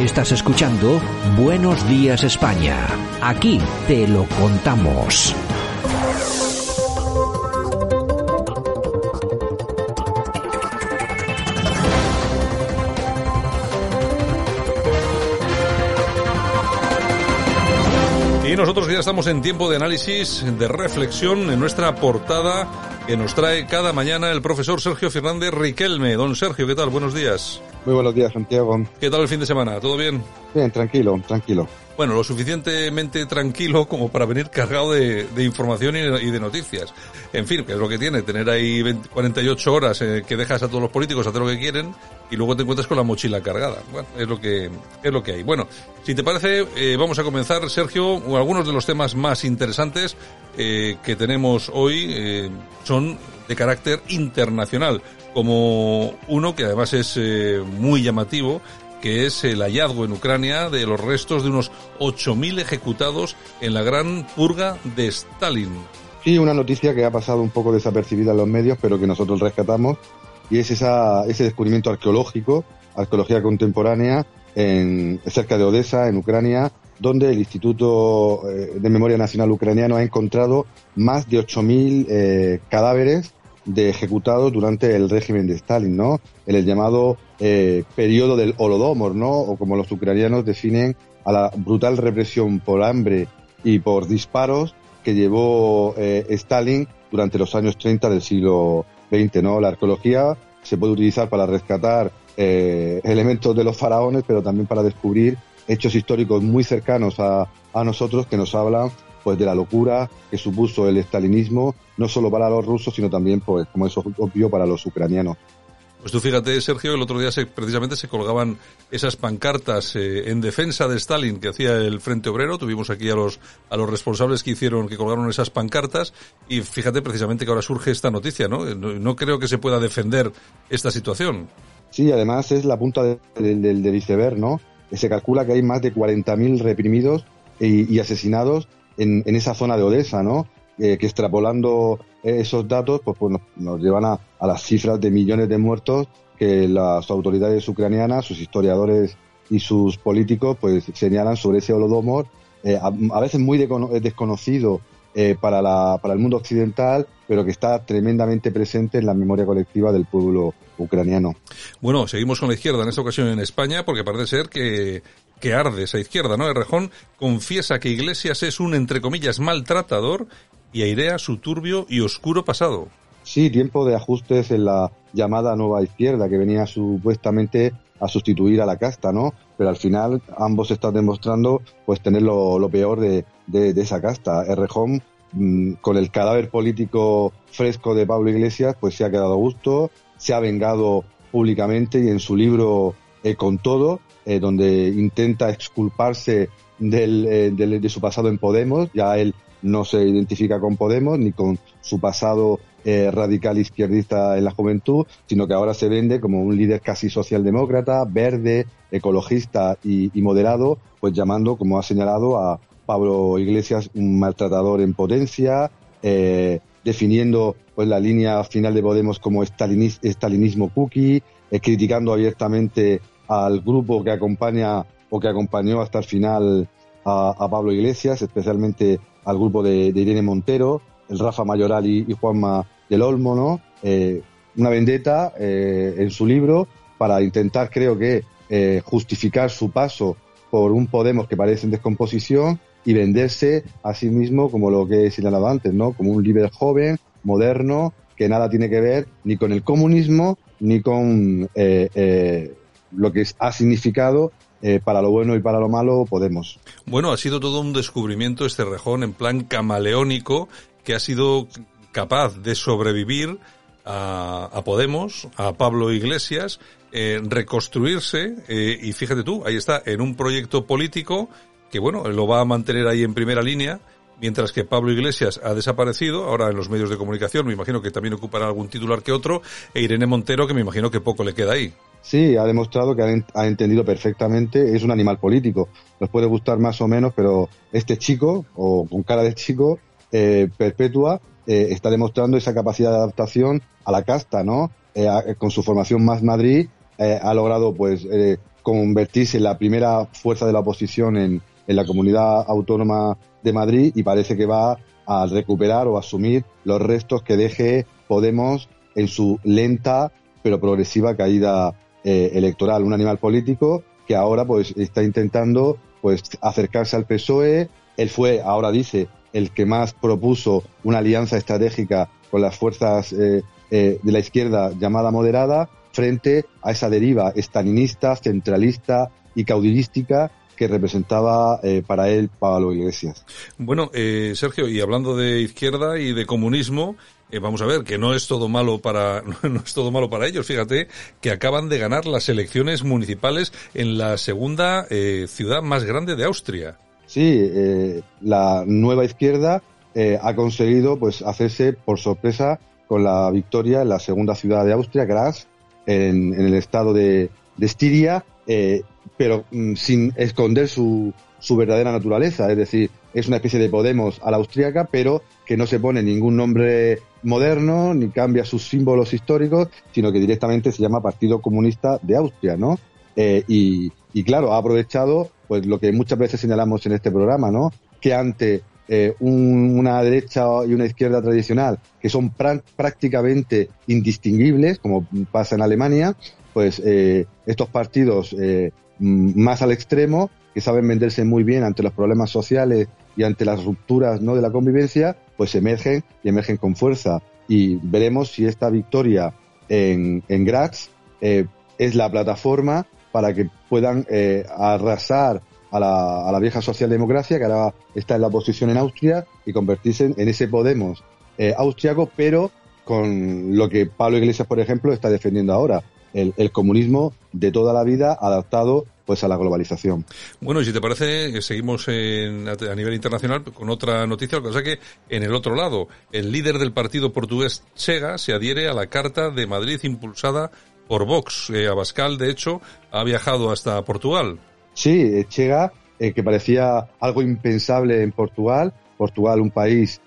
Estás escuchando Buenos Días España. Aquí te lo contamos. Y nosotros ya estamos en tiempo de análisis, de reflexión en nuestra portada que nos trae cada mañana el profesor Sergio Fernández Riquelme. Don Sergio, ¿qué tal? Buenos días. Muy buenos días, Santiago. ¿Qué tal el fin de semana? ¿Todo bien? Bien, tranquilo, tranquilo. Bueno, lo suficientemente tranquilo como para venir cargado de, información y, de noticias. En fin, que es lo que tiene, tener ahí 48 horas eh, que dejas a todos los políticos hacer lo que quieren y luego te encuentras con la mochila cargada. Bueno, es lo que, es lo que hay. Bueno, si te parece, eh, vamos a comenzar, Sergio, algunos de los temas más interesantes eh, que tenemos hoy son de carácter internacional, como uno que además es muy llamativo, que es el hallazgo en Ucrania de los restos de unos 8.000 ejecutados en la gran purga de Stalin. Sí, una noticia que ha pasado un poco desapercibida en los medios, pero que nosotros rescatamos, y es esa, ese descubrimiento arqueológico, arqueología contemporánea, en, cerca de Odessa, en Ucrania, donde el Instituto eh, de Memoria Nacional Ucraniano ha encontrado más de 8.000 eh, cadáveres de ejecutados durante el régimen de Stalin, ¿no? En el llamado eh, periodo del Holodomor, ¿no? O como los ucranianos definen a la brutal represión por hambre y por disparos que llevó eh, Stalin durante los años 30 del siglo XX, ¿no? La arqueología se puede utilizar para rescatar eh, elementos de los faraones, pero también para descubrir hechos históricos muy cercanos a, a nosotros que nos hablan pues de la locura que supuso el estalinismo, no solo para los rusos, sino también, pues, como es obvio, para los ucranianos. Pues tú fíjate, Sergio, el otro día se, precisamente se colgaban esas pancartas eh, en defensa de Stalin que hacía el Frente Obrero. Tuvimos aquí a los, a los responsables que hicieron, que colgaron esas pancartas. Y fíjate precisamente que ahora surge esta noticia, ¿no? No, creo que se pueda defender esta situación. Sí, además es la punta del de, de, iceberg, ¿no? Se calcula que hay más de 40.000 reprimidos y asesinados en, esa zona de Odessa, ¿no? Eh, que extrapolando esos datos, pues, pues nos, llevan a, las cifras de millones de muertos que las autoridades ucranianas, sus historiadores y sus políticos, pues señalan sobre ese holodomor, eh, a, veces muy desconocido eh, para, la, para el mundo occidental, pero que está tremendamente presente en la memoria colectiva del pueblo ucraniano. Bueno, seguimos con la izquierda en esta ocasión en España, porque parece ser que que arde esa izquierda, ¿no? Rejón confiesa que Iglesias es un, entre comillas, maltratador y airea su turbio y oscuro pasado. Sí, tiempo de ajustes en la llamada nueva izquierda que venía supuestamente a sustituir a la casta, ¿no? Pero al final ambos están demostrando pues tener lo, peor de, de, esa casta. Errejón, mm, con el cadáver político fresco de Pablo Iglesias, pues se ha quedado a gusto, se ha vengado públicamente y en su libro eh, Con todo eh, donde intenta exculparse del, eh, de su pasado en Podemos. Ya él no se identifica con Podemos ni con su pasado radical izquierdista en la juventud, sino que ahora se vende como un líder casi socialdemócrata, verde, ecologista y, moderado, pues llamando, como ha señalado, a Pablo Iglesias un maltratador en potencia, definiendo pues la línea final de Podemos como estalinismo cookie, criticando abiertamente al grupo que acompaña o que acompañó hasta el final a, Pablo Iglesias, especialmente al grupo de, Irene Montero, el Rafa Mayoral y, Juanma del Olmo, ¿no? Eh, una vendetta eh, en su libro para intentar, creo que, eh, justificar su paso por un Podemos que parece en descomposición y venderse a sí mismo como lo que he señalado antes, ¿no? Como un líder joven, moderno, que nada tiene que ver ni con el comunismo ni con lo que ha significado eh, para lo bueno y para lo malo Podemos. Bueno, ha sido todo un descubrimiento este rejón en plan camaleónico que ha sido capaz de sobrevivir a, Podemos, a Pablo Iglesias, eh, reconstruirse, eh, y fíjate tú, ahí está, en un proyecto político que, bueno, lo va a mantener ahí en primera línea, mientras que Pablo Iglesias ha desaparecido, ahora en los medios de comunicación, me imagino que también ocupará algún titular que otro, e Irene Montero, que me imagino que poco le queda ahí. Sí, ha demostrado que ha, entendido perfectamente, es un animal político. Nos puede gustar más o menos, pero este chico, o con cara de chico, eh, perpetua, eh, está demostrando esa capacidad de adaptación a la casta, ¿no? Eh, con su formación más Madrid, ha logrado, pues, convertirse en la primera fuerza de la oposición en, en la comunidad autónoma de Madrid y parece que va a recuperar o asumir los restos que deje Podemos en su lenta pero progresiva caída eh, electoral. Un animal político que ahora pues está intentando pues acercarse al PSOE. Él fue, ahora dice, el que más propuso una alianza estratégica con las fuerzas eh, eh, de la izquierda llamada moderada frente a esa deriva estalinista, centralista y caudillística que representaba eh, para él Pablo Iglesias. Bueno, eh, Sergio, y hablando de izquierda y de comunismo, eh, vamos a ver que no es todo malo para no es todo malo para ellos. Fíjate que acaban de ganar las elecciones municipales en la segunda ciudad más grande de Austria. Sí, la nueva izquierda ha conseguido pues hacerse por sorpresa con la victoria en la segunda ciudad de Austria, Graz, en, el estado de, de Estiria pero mm, sin esconder su, su verdadera naturaleza. Es decir, es una especie de Podemos a la austríaca, pero que no se pone ningún nombre moderno ni cambia sus símbolos históricos, sino que directamente se llama Partido Comunista de Austria, ¿no? Eh, y, y, claro, ha aprovechado pues lo que muchas veces señalamos en este programa, ¿no? Que ante eh, una derecha y una izquierda tradicional que son prácticamente indistinguibles, como pasa en Alemania, pues eh, estos partidos eh, más al extremo, que saben venderse muy bien ante los problemas sociales y ante las rupturas no de la convivencia, pues emergen y emergen con fuerza. Y veremos si esta victoria en, en Graz eh, es la plataforma para que puedan eh, arrasar a la, a la, vieja socialdemocracia, que ahora está en la oposición en Austria, y convertirse en, ese Podemos eh, austriaco, pero con lo que Pablo Iglesias, por ejemplo, está defendiendo ahora, el, comunismo de toda la vida adaptado pues a la globalización. Bueno, y si te parece, seguimos a nivel internacional con otra noticia, lo que pasa que en el otro lado, el líder del partido portugués Chega se adhiere a la Carta de Madrid impulsada por Vox. Eh, Abascal, de hecho, ha viajado hasta Portugal. Sí, eh, Chega, eh, que parecía algo impensable en Portugal, Portugal un país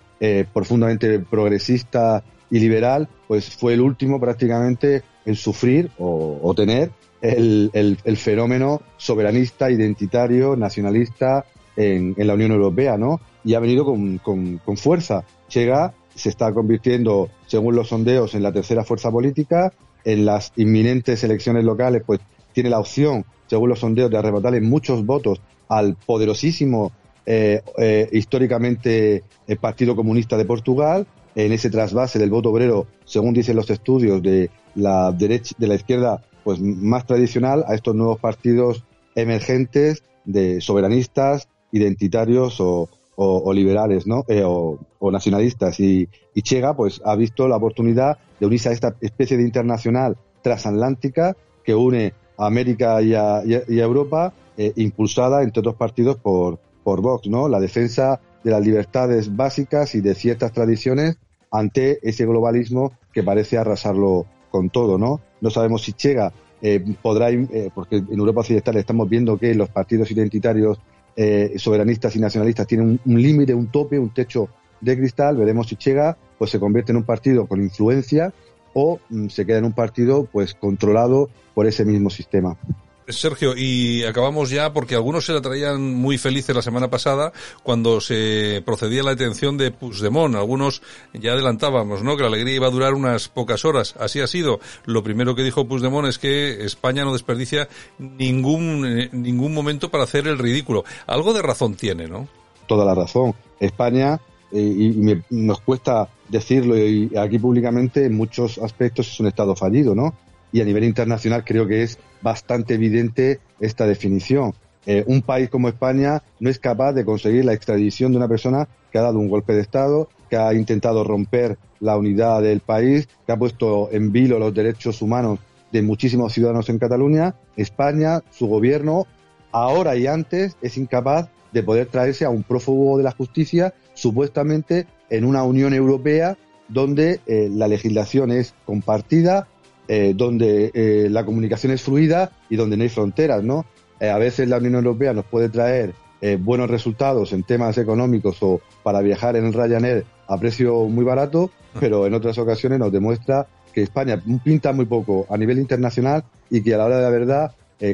profundamente progresista y liberal, pues fue el último prácticamente en sufrir o, tener el, el, fenómeno soberanista, identitario, nacionalista en, en, la Unión Europea, ¿no? Y ha venido con, con, fuerza. Chega se está convirtiendo, según los sondeos, en la tercera fuerza política. En las inminentes elecciones locales, pues tiene la opción, según los sondeos, de arrebatarle muchos votos al poderosísimo eh, eh, históricamente el Partido Comunista de Portugal en ese trasvase del voto obrero, según dicen los estudios de la derecha, de la izquierda, pues más tradicional, a estos nuevos partidos emergentes de soberanistas, identitarios o, liberales, ¿no? Eh, o, nacionalistas. Y, Chega, pues, ha visto la oportunidad de unirse a esta especie de internacional transatlántica que une a América y a, Europa, eh, impulsada, entre otros partidos, por, por Vox, ¿no? La defensa de las libertades básicas y de ciertas tradiciones ante ese globalismo que parece arrasarlo con todo, ¿no? No sabemos si Chega eh, podrá, eh, porque en Europa Occidental estamos viendo que los partidos identitarios eh, soberanistas y nacionalistas tienen un, límite, un tope, un techo de cristal. Veremos si Chega pues se convierte en un partido con influencia o mm, se queda en un partido pues controlado por ese mismo sistema. Sergio, y acabamos ya porque algunos se la traían muy felices la semana pasada cuando se procedía la detención de Puigdemont. Algunos ya adelantábamos, ¿no? Que la alegría iba a durar unas pocas horas. Así ha sido. Lo primero que dijo Puigdemont es que España no desperdicia ningún, eh, ningún momento para hacer el ridículo. Algo de razón tiene, ¿no? Toda la razón. España, eh, y nos cuesta decirlo y aquí públicamente, en muchos aspectos es un Estado fallido, ¿no? y a nivel internacional creo que es bastante evidente esta definición. eh, un país como España no es capaz de conseguir la extradición de una persona que ha dado un golpe de Estado, que ha intentado romper la unidad del país, que ha puesto en vilo los derechos humanos de muchísimos ciudadanos en Cataluña. España, su gobierno, ahora y antes, es incapaz de poder traerse a un prófugo de la justicia, supuestamente en una Unión Europea donde eh, la legislación es compartida, eh, donde eh, la comunicación es fluida y donde no hay fronteras, ¿no? a veces la Unión Europea nos puede traer buenos resultados en temas económicos o para viajar en Ryanair a precio muy barato, pero en otras ocasiones nos demuestra que España pinta muy poco a nivel internacional y que a la hora de la verdad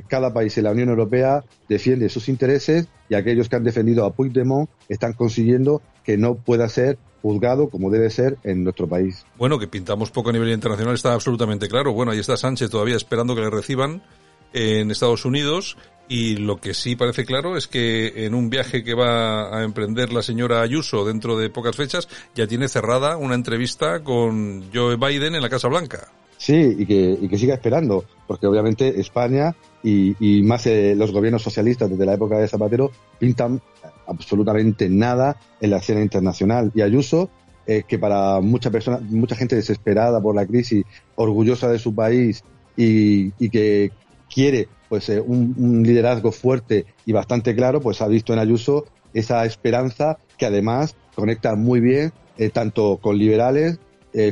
cada país en la Unión Europea defiende sus intereses y aquellos que han defendido a Puigdemont están consiguiendo que no pueda ser juzgado como debe ser en nuestro país. Bueno, que pintamos poco a nivel internacional está absolutamente claro. Bueno, ahí está Sánchez todavía esperando que le reciban en Estados Unidos y lo que sí parece claro es que en un viaje que va a emprender la señora Ayuso dentro de pocas fechas ya tiene cerrada una entrevista con Joe Biden en la Casa Blanca. Sí, y que, y que siga esperando, porque obviamente España y, más eh, los gobiernos socialistas desde la época de Zapatero pintan absolutamente nada en la escena internacional. Y Ayuso, eh, que para muchas personas, mucha gente desesperada por la crisis, orgullosa de su país y, que quiere pues eh, un, liderazgo fuerte y bastante claro, pues ha visto en Ayuso esa esperanza que además conecta muy bien eh, tanto con liberales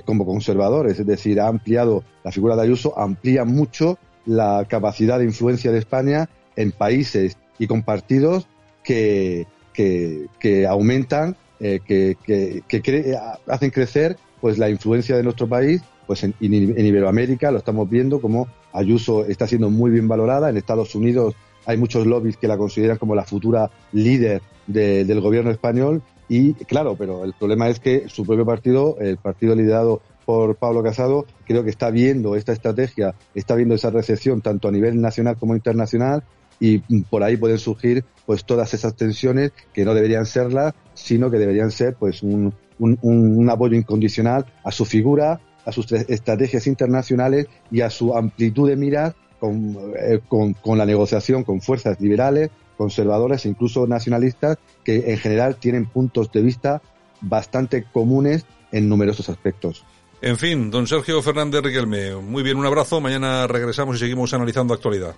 como conservadores, es decir, ha ampliado la figura de Ayuso, amplía mucho la capacidad de influencia de España en países y con partidos que, que, aumentan, eh, que, que, hacen crecer pues la influencia de nuestro país pues en, Iberoamérica lo estamos viendo como Ayuso está siendo muy bien valorada. En Estados Unidos hay muchos lobbies que la consideran como la futura líder del gobierno español. Y claro, pero el problema es que su propio partido, el partido liderado por Pablo Casado, creo que está viendo esta estrategia, está viendo esa recepción tanto a nivel nacional como internacional y por ahí pueden surgir pues todas esas tensiones que no deberían serlas, sino que deberían ser pues un, un, apoyo incondicional a su figura, a sus estrategias internacionales y a su amplitud de miras con, eh, con, con la negociación con fuerzas liberales, conservadoras e incluso nacionalistas que en general tienen puntos de vista bastante comunes en numerosos aspectos. En fin, don Sergio Fernández Riquelme, muy bien, un abrazo. Mañana regresamos y seguimos analizando actualidad.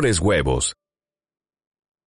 mejores huevos.